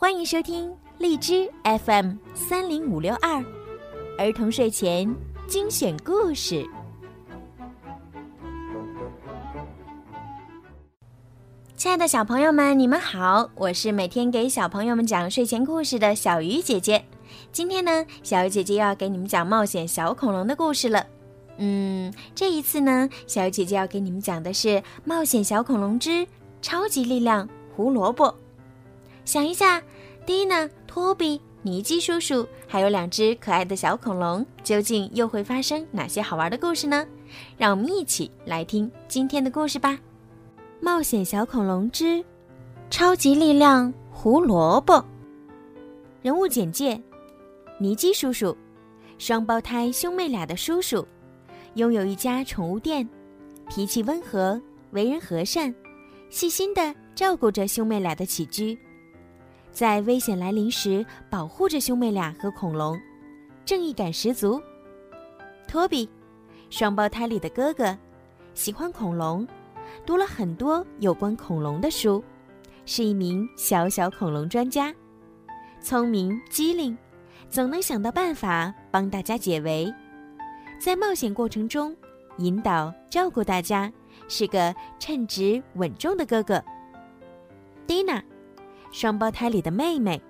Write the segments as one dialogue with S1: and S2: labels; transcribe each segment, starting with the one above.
S1: 欢迎收听荔枝 FM 三零五六二儿童睡前精选故事。亲爱的小朋友们，你们好，我是每天给小朋友们讲睡前故事的小鱼姐姐。今天呢，小鱼姐姐要给你们讲冒险小恐龙的故事了。嗯，这一次呢，小鱼姐姐要给你们讲的是《冒险小恐龙之超级力量胡萝卜》。想一下，蒂娜、托比、尼基叔叔，还有两只可爱的小恐龙，究竟又会发生哪些好玩的故事呢？让我们一起来听今天的故事吧，《冒险小恐龙之超级力量胡萝卜》。人物简介：尼基叔叔，双胞胎兄妹俩的叔叔。拥有一家宠物店，脾气温和，为人和善，细心的照顾着兄妹俩的起居，在危险来临时保护着兄妹俩和恐龙，正义感十足。托比，双胞胎里的哥哥，喜欢恐龙，读了很多有关恐龙的书，是一名小小恐龙专家，聪明机灵，总能想到办法帮大家解围。在冒险过程中，引导照顾大家，是个称职稳重的哥哥。蒂娜，双胞胎里的妹妹，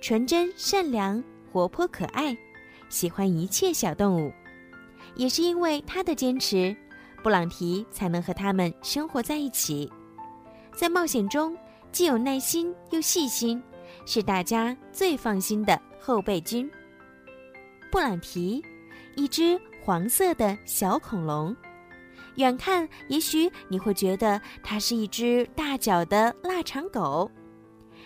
S1: 纯真善良、活泼可爱，喜欢一切小动物。也是因为她的坚持，布朗提才能和他们生活在一起。在冒险中，既有耐心又细心，是大家最放心的后备军。布朗提，一只。黄色的小恐龙，远看也许你会觉得它是一只大脚的腊肠狗。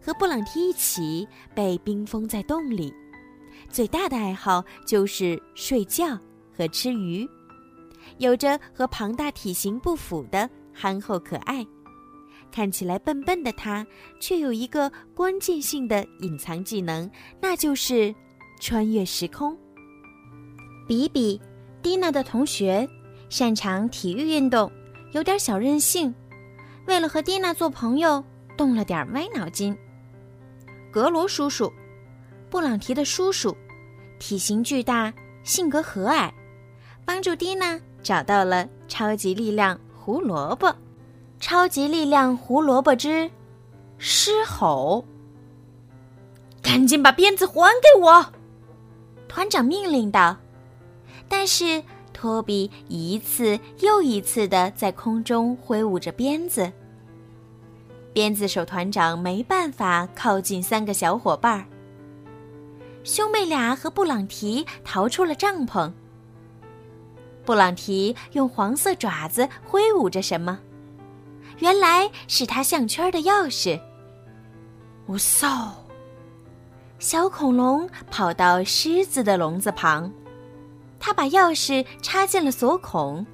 S1: 和布朗提一起被冰封在洞里，最大的爱好就是睡觉和吃鱼，有着和庞大体型不符的憨厚可爱。看起来笨笨的他，却有一个关键性的隐藏技能，那就是穿越时空。比比，蒂娜的同学。擅长体育运动，有点小任性，为了和蒂娜做朋友，动了点歪脑筋。格罗叔叔，布朗提的叔叔，体型巨大，性格和蔼，帮助蒂娜找到了超级力量胡萝卜。超级力量胡萝卜之狮吼！赶紧把鞭子还给我！团长命令道。但是。托比一次又一次的在空中挥舞着鞭子，鞭子手团长没办法靠近三个小伙伴儿。兄妹俩和布朗提逃出了帐篷。布朗提用黄色爪子挥舞着什么？原来是他项圈的钥匙。我嗖！小恐龙跑到狮子的笼子旁。他把钥匙插进了锁孔，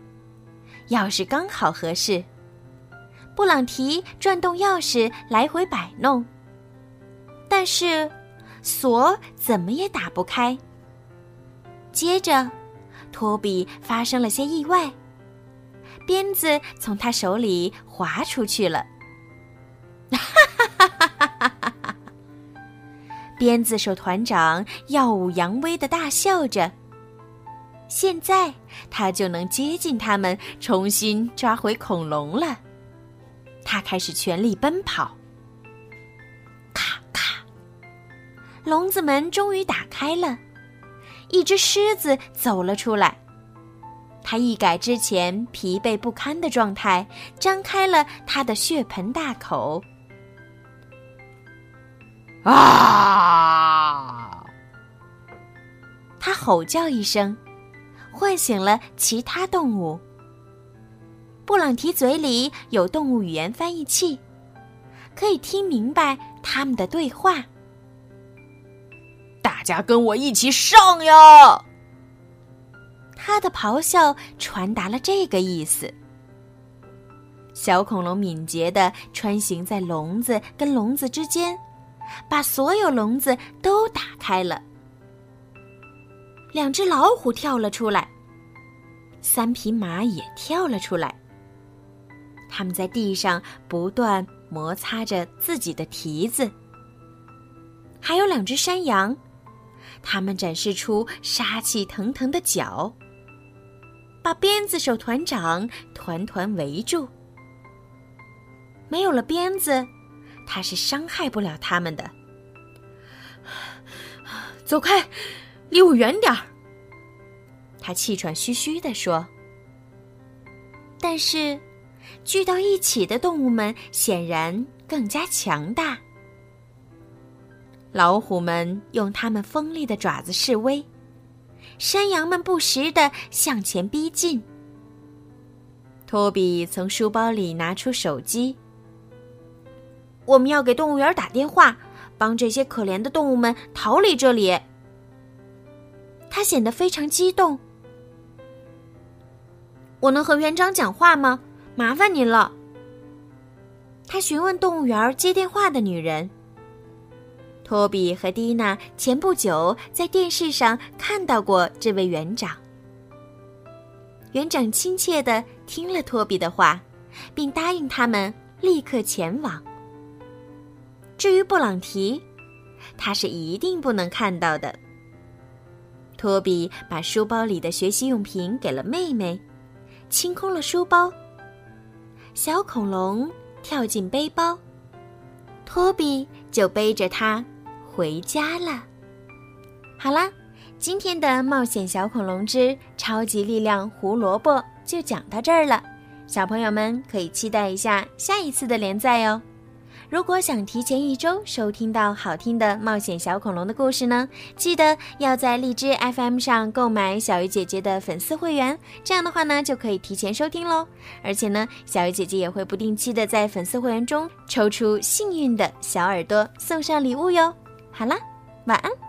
S1: 钥匙刚好合适。布朗提转动钥匙来回摆弄，但是锁怎么也打不开。接着，托比发生了些意外，鞭子从他手里滑出去了。哈哈哈哈哈哈！鞭子手团长耀武扬威的大笑着。现在他就能接近他们，重新抓回恐龙了。他开始全力奔跑。咔咔，笼子门终于打开了，一只狮子走了出来。他一改之前疲惫不堪的状态，张开了他的血盆大口。啊！他吼叫一声。唤醒了其他动物。布朗提嘴里有动物语言翻译器，可以听明白他们的对话。大
S2: 家跟我一起上呀！
S1: 他的咆哮传达了这个意思。小恐龙敏捷地穿行在笼子跟笼子之间，把所有笼子都打开了。两只老虎跳了出来，三匹马也跳了出来。他们在地上不断摩擦着自己的蹄子。还有两只山羊，它们展示出杀气腾腾的角，把鞭子手团长团团围住。没有了鞭子，他是伤害不了他们的。
S2: 走开，离我远点儿！
S1: 他气喘吁吁地说。但是，聚到一起的动物们显然更加强大。老虎们用它们锋利的爪子示威，山羊们不时地向前逼近。托比从书包里拿出手机。我们要给动物园打电话，帮这些可怜的动物们逃离这里。他显得非常激动。我能和园长讲话吗？麻烦您了。他询问动物园接电话的女人。托比和蒂娜前不久在电视上看到过这位园长。园长亲切的听了托比的话，并答应他们立刻前往。至于布朗提，他是一定不能看到的。托比把书包里的学习用品给了妹妹，清空了书包。小恐龙跳进背包，托比就背着它回家了。好啦，今天的《冒险小恐龙之超级力量胡萝卜》就讲到这儿了，小朋友们可以期待一下下一次的连载哦。如果想提前一周收听到好听的冒险小恐龙的故事呢，记得要在荔枝 FM 上购买小鱼姐姐的粉丝会员，这样的话呢就可以提前收听喽。而且呢，小鱼姐姐也会不定期的在粉丝会员中抽出幸运的小耳朵送上礼物哟。好啦，晚安。